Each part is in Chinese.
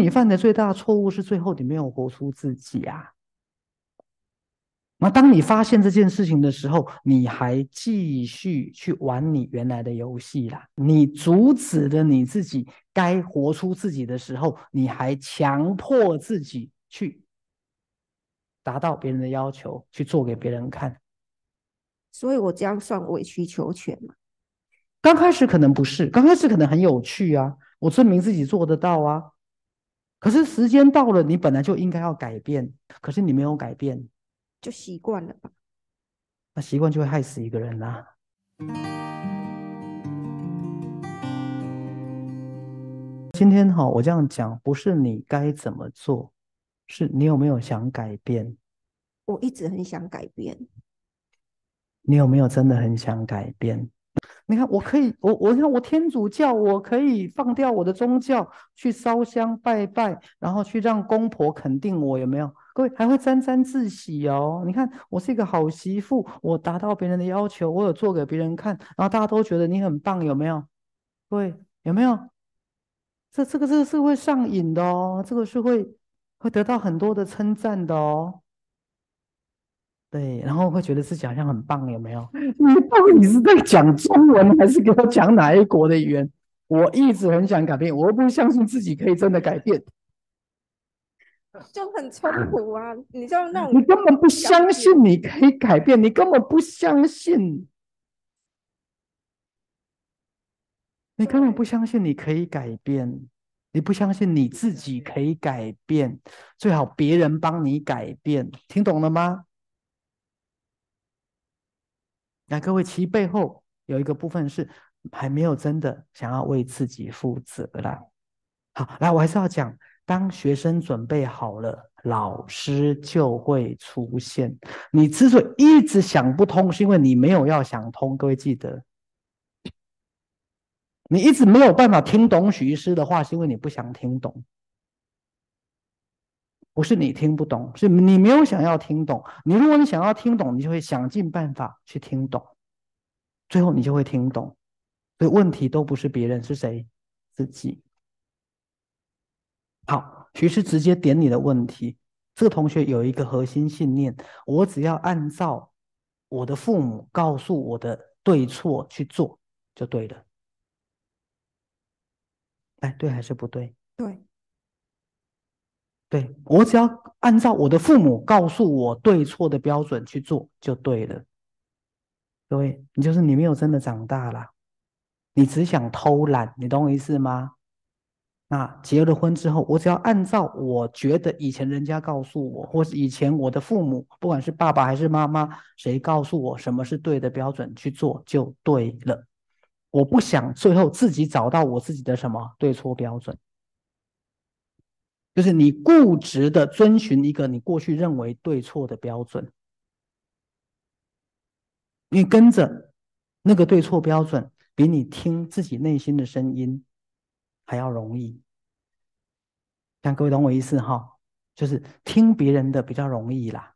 你犯的最大错误是最后你没有活出自己啊。那当你发现这件事情的时候，你还继续去玩你原来的游戏啦。你阻止了你自己该活出自己的时候，你还强迫自己去达到别人的要求，去做给别人看。所以我这样算委曲求全吗？刚开始可能不是，刚开始可能很有趣啊，我证明自己做得到啊。可是时间到了，你本来就应该要改变，可是你没有改变。就习惯了吧，那习惯就会害死一个人啦。今天哈，我这样讲，不是你该怎么做，是你有没有想改变？我一直很想改变。你有没有真的很想改变？你看，我可以，我我看我天主教，我可以放掉我的宗教，去烧香拜拜，然后去让公婆肯定我，有没有？各位还会沾沾自喜哦！你看，我是一个好媳妇，我达到别人的要求，我有做给别人看，然后大家都觉得你很棒，有没有？各位有没有？这这个这个是会上瘾的哦，这个是会会得到很多的称赞的哦。对，然后会觉得自己好像很棒，有没有？你到底是在讲中文，还是给我讲哪一国的语言？我一直很想改变，我不相信自己可以真的改变。就很冲突啊！你就那种，你根本不相信你可以改变，你根本不相信，你根本不相信你可以改变，你不相信你自己可以改变，最好别人帮你改变，听懂了吗？那各位，其背后有一个部分是还没有真的想要为自己负责啦。好，来，我还是要讲。当学生准备好了，老师就会出现。你之所以一直想不通，是因为你没有要想通。各位记得，你一直没有办法听懂许医师的话，是因为你不想听懂。不是你听不懂，是你没有想要听懂。你如果你想要听懂，你就会想尽办法去听懂，最后你就会听懂。所以问题都不是别人，是谁？自己。好，徐师直接点你的问题。这个同学有一个核心信念：我只要按照我的父母告诉我的对错去做，就对了。哎，对还是不对？对，对我只要按照我的父母告诉我对错的标准去做，就对了。各位，你就是你没有真的长大了，你只想偷懒，你懂我意思吗？那结了婚之后，我只要按照我觉得以前人家告诉我，或是以前我的父母，不管是爸爸还是妈妈，谁告诉我什么是对的标准去做就对了。我不想最后自己找到我自己的什么对错标准，就是你固执的遵循一个你过去认为对错的标准，你跟着那个对错标准，比你听自己内心的声音。还要容易，像各位懂我意思哈，就是听别人的比较容易啦，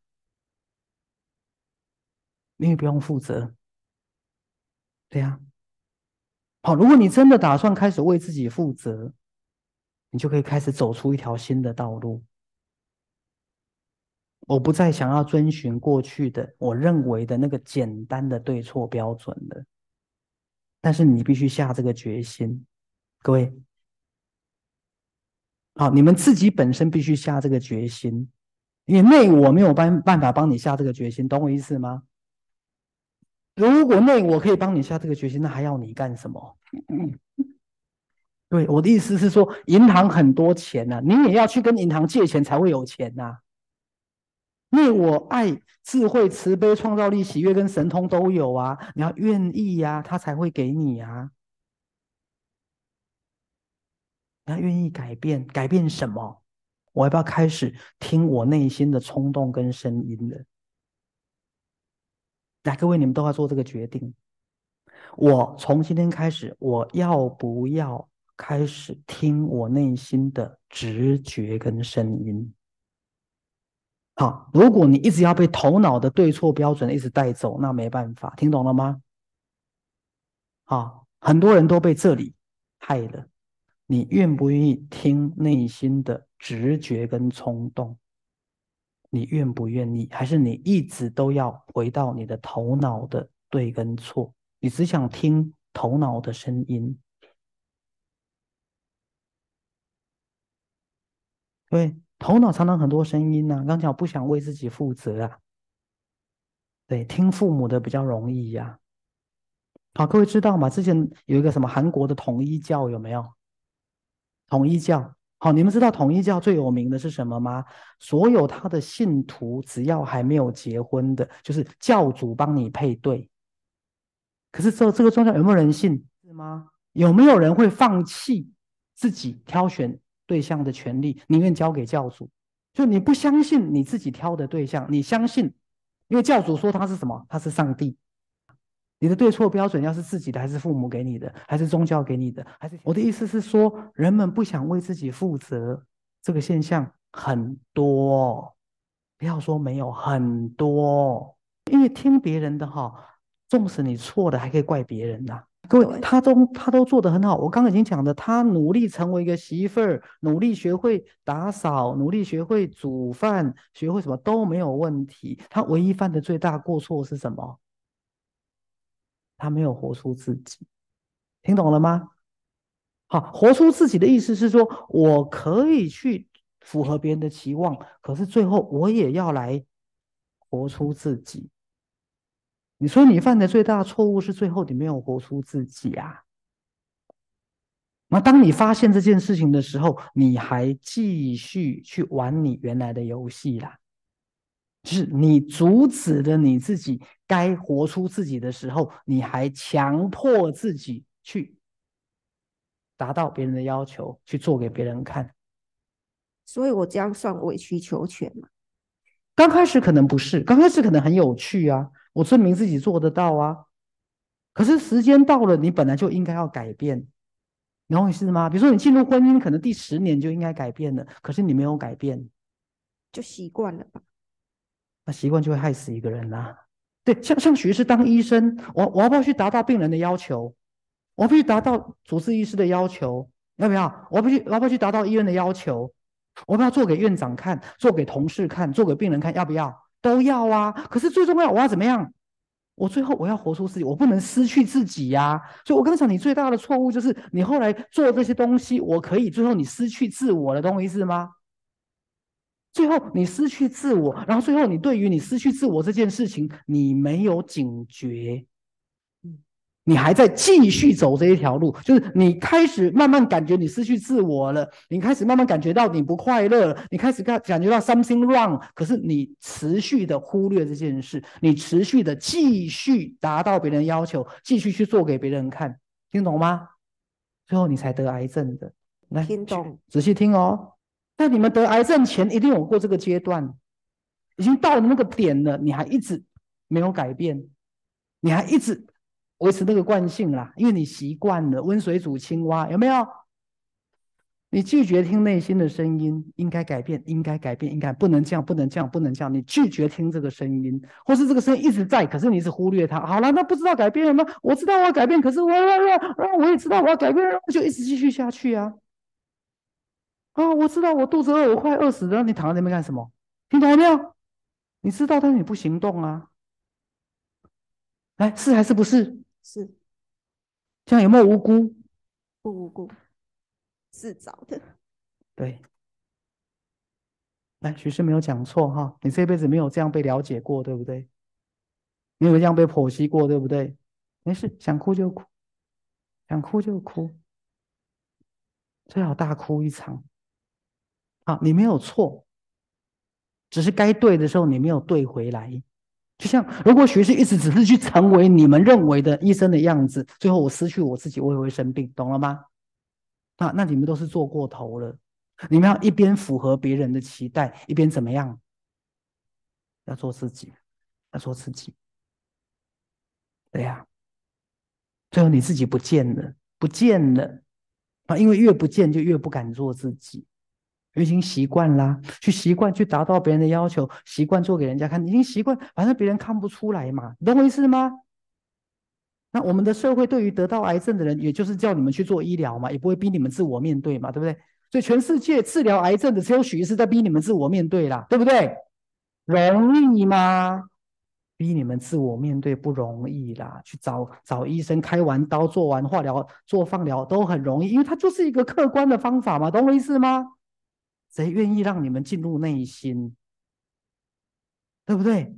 因为不用负责，对呀。好，如果你真的打算开始为自己负责，你就可以开始走出一条新的道路。我不再想要遵循过去的我认为的那个简单的对错标准了，但是你必须下这个决心，各位。好，你们自己本身必须下这个决心，因为内我没有办办法帮你下这个决心，懂我意思吗？如果内我可以帮你下这个决心，那还要你干什么？对，我的意思是说，银行很多钱呐，你也要去跟银行借钱才会有钱呐。因为我爱、智慧、慈悲、创造力、喜悦跟神通都有啊，你要愿意呀，他才会给你啊。他愿意改变，改变什么？我要不要开始听我内心的冲动跟声音了？来，各位，你们都要做这个决定。我从今天开始，我要不要开始听我内心的直觉跟声音？好，如果你一直要被头脑的对错标准一直带走，那没办法，听懂了吗？好，很多人都被这里害了。你愿不愿意听内心的直觉跟冲动？你愿不愿意？还是你一直都要回到你的头脑的对跟错？你只想听头脑的声音？对，头脑常常很多声音呢。刚讲不想为自己负责啊。对，听父母的比较容易呀。好，各位知道吗？之前有一个什么韩国的统一教有没有？统一教，好，你们知道统一教最有名的是什么吗？所有他的信徒只要还没有结婚的，就是教主帮你配对。可是这这个宗教有没有人信？是吗？有没有人会放弃自己挑选对象的权利，宁愿交给教主？就你不相信你自己挑的对象，你相信，因为教主说他是什么？他是上帝。你的对错标准要是自己的，还是父母给你的，还是宗教给你的？还是我的意思是说，人们不想为自己负责，这个现象很多。不要说没有很多，因为听别人的哈，纵使你错的，还可以怪别人呐。各位，他都他都做得很好。我刚刚已经讲的，他努力成为一个媳妇儿，努力学会打扫，努力学会煮饭，学会什么都没有问题。他唯一犯的最大过错是什么？他没有活出自己，听懂了吗？好，活出自己的意思是说，我可以去符合别人的期望，可是最后我也要来活出自己。你说你犯的最大错误是最后你没有活出自己啊？那当你发现这件事情的时候，你还继续去玩你原来的游戏啦？就是你阻止了你自己该活出自己的时候，你还强迫自己去达到别人的要求，去做给别人看。所以我这样算委曲求全吗？刚开始可能不是，刚开始可能很有趣啊，我证明自己做得到啊。可是时间到了，你本来就应该要改变，你懂我意思吗？比如说你进入婚姻，可能第十年就应该改变了，可是你没有改变，就习惯了吧。那习惯就会害死一个人啦。对，像像徐师当医生，我我要不要去达到病人的要求？我必须达到主治医师的要求，要不要？我必须我要不要去达到医院的要求？我要不要做给院长看，做给同事看，做给病人看？要不要？都要啊。可是最重要，我要怎么样？我最后我要活出自己，我不能失去自己呀。所以我刚讲，你最大的错误就是你后来做这些东西，我可以最后你失去自我的，懂我意思吗？最后，你失去自我，然后最后，你对于你失去自我这件事情，你没有警觉，你还在继续走这一条路，就是你开始慢慢感觉你失去自我了，你开始慢慢感觉到你不快乐了，你开始感感觉到 something wrong，可是你持续的忽略这件事，你持续的继续达到别人要求，继续去做给别人看，听懂吗？最后你才得癌症的，来，听懂，仔细听哦。那你们得癌症前，一定有过这个阶段，已经到了那个点了，你还一直没有改变，你还一直维持那个惯性啦，因为你习惯了温水煮青蛙，有没有？你拒绝听内心的声音，应该改变，应该改变，应该不能这样，不能这样，不能这样。你拒绝听这个声音，或是这个声音一直在，可是你是忽略它。好了，那不知道改变了吗？我知道我要改变，可是我我我也知道我要改变，就一直继续下去啊。啊，我知道我肚子饿，我快饿死了。你躺在那边干什么？听懂了没有？你知道，但是你不行动啊。来，是还是不是？是。这样有没有无辜？不无辜，自找的。对。来，许师没有讲错哈，你这辈子没有这样被了解过，对不对？没有这样被剖析过，对不对？没事，想哭就哭，想哭就哭，最好大哭一场。啊，你没有错，只是该对的时候你没有对回来。就像如果学习一直只是去成为你们认为的医生的样子，最后我失去我自己，我也会生病，懂了吗？啊，那你们都是做过头了。你们要一边符合别人的期待，一边怎么样？要做自己，要做自己。对呀，最后你自己不见了，不见了啊！因为越不见，就越不敢做自己。已经习惯啦，去习惯去达到别人的要求，习惯做给人家看，已经习惯，反正别人看不出来嘛，懂我意思吗？那我们的社会对于得到癌症的人，也就是叫你们去做医疗嘛，也不会逼你们自我面对嘛，对不对？所以全世界治疗癌症的只有许医师在逼你们自我面对啦，对不对？容易吗？逼你们自我面对不容易啦，去找找医生，开完刀、做完化疗、做放疗都很容易，因为它就是一个客观的方法嘛，懂我意思吗？谁愿意让你们进入内心？对不对？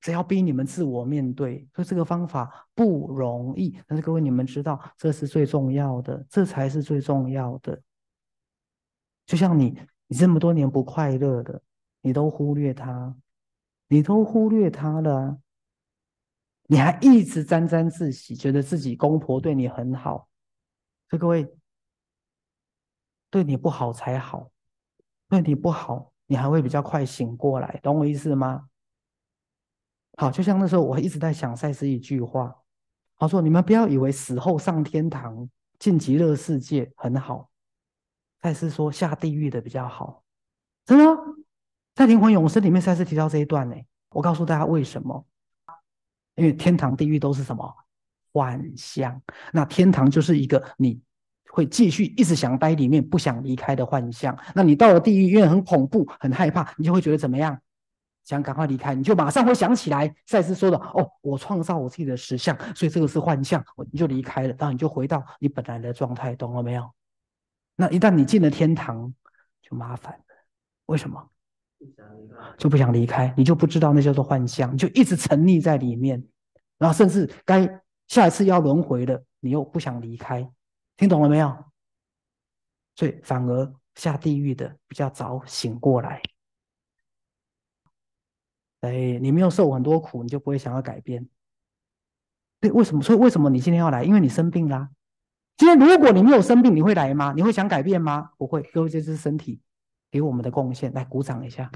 只要逼你们自我面对，所以这个方法不容易。但是各位，你们知道，这是最重要的，这才是最重要的。就像你，你这么多年不快乐的，你都忽略他。你都忽略他了，你还一直沾沾自喜，觉得自己公婆对你很好，所以各位，对你不好才好，对你不好，你还会比较快醒过来，懂我意思吗？好，就像那时候我一直在想赛斯一句话，他说：“你们不要以为死后上天堂、进极乐世界很好，赛斯说下地狱的比较好，真的。”在《灵魂永生》里面，赛斯提到这一段呢。我告诉大家为什么？因为天堂、地狱都是什么幻象？那天堂就是一个你会继续一直想待里面、不想离开的幻象。那你到了地狱，因为很恐怖、很害怕，你就会觉得怎么样？想赶快离开，你就马上会想起来赛斯说的：“哦，我创造我自己的实相，所以这个是幻象。”我你就离开了，然后你就回到你本来的状态，懂了没有？那一旦你进了天堂，就麻烦了。为什么？就不想离开，你就不知道那叫做幻象，你就一直沉溺在里面，然后甚至该下一次要轮回了，你又不想离开，听懂了没有？所以反而下地狱的比较早醒过来。哎，你没有受很多苦，你就不会想要改变。对，为什么？所以为什么你今天要来？因为你生病啦。今天如果你没有生病，你会来吗？你会想改变吗？不会。各位，这是身体。给我们的贡献，来鼓掌一下。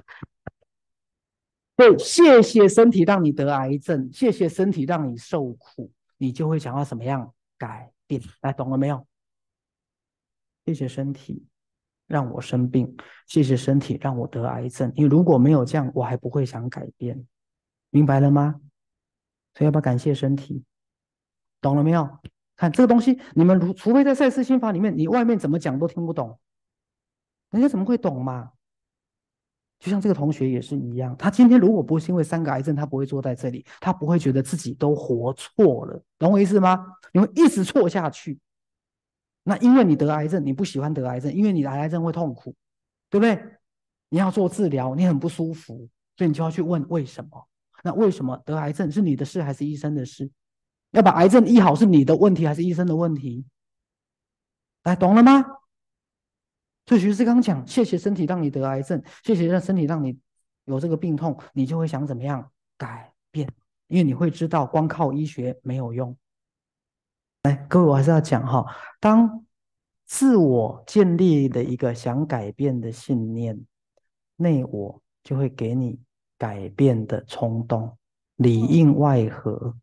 对，谢谢身体让你得癌症，谢谢身体让你受苦，你就会想要怎么样改变？来，懂了没有？谢谢身体让我生病，谢谢身体让我得癌症。因为如果没有这样，我还不会想改变，明白了吗？所以要不要感谢身体？懂了没有？看这个东西，你们如除非在赛斯心法里面，你外面怎么讲都听不懂。人家怎么会懂嘛？就像这个同学也是一样，他今天如果不是因为三个癌症，他不会坐在这里，他不会觉得自己都活错了，懂我意思吗？你会一直错下去。那因为你得癌症，你不喜欢得癌症，因为你得癌症会痛苦，对不对？你要做治疗，你很不舒服，所以你就要去问为什么？那为什么得癌症是你的事还是医生的事？要把癌症医好是你的问题还是医生的问题？来，懂了吗？所以徐师刚讲，谢谢身体让你得癌症，谢谢让身体让你有这个病痛，你就会想怎么样改变？因为你会知道，光靠医学没有用。来，各位，我还是要讲哈，当自我建立的一个想改变的信念，内我就会给你改变的冲动，里应外合。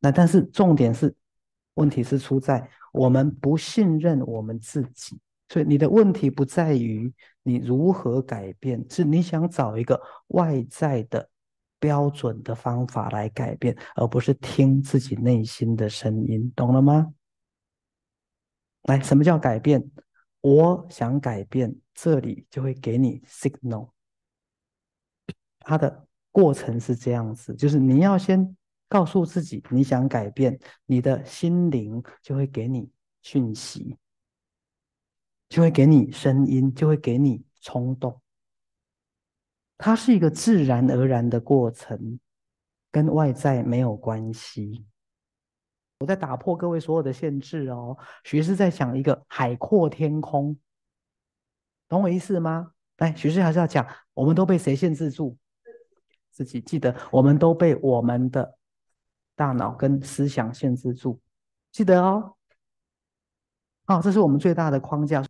那但是重点是。问题是出在我们不信任我们自己，所以你的问题不在于你如何改变，是你想找一个外在的标准的方法来改变，而不是听自己内心的声音，懂了吗？来，什么叫改变？我想改变，这里就会给你 signal，它的过程是这样子，就是你要先。告诉自己你想改变，你的心灵就会给你讯息，就会给你声音，就会给你冲动。它是一个自然而然的过程，跟外在没有关系。我在打破各位所有的限制哦，徐师在想一个海阔天空，懂我意思吗？来，徐师还是要讲，我们都被谁限制住？自己记得，我们都被我们的。大脑跟思想限制住，记得哦。好，这是我们最大的框架。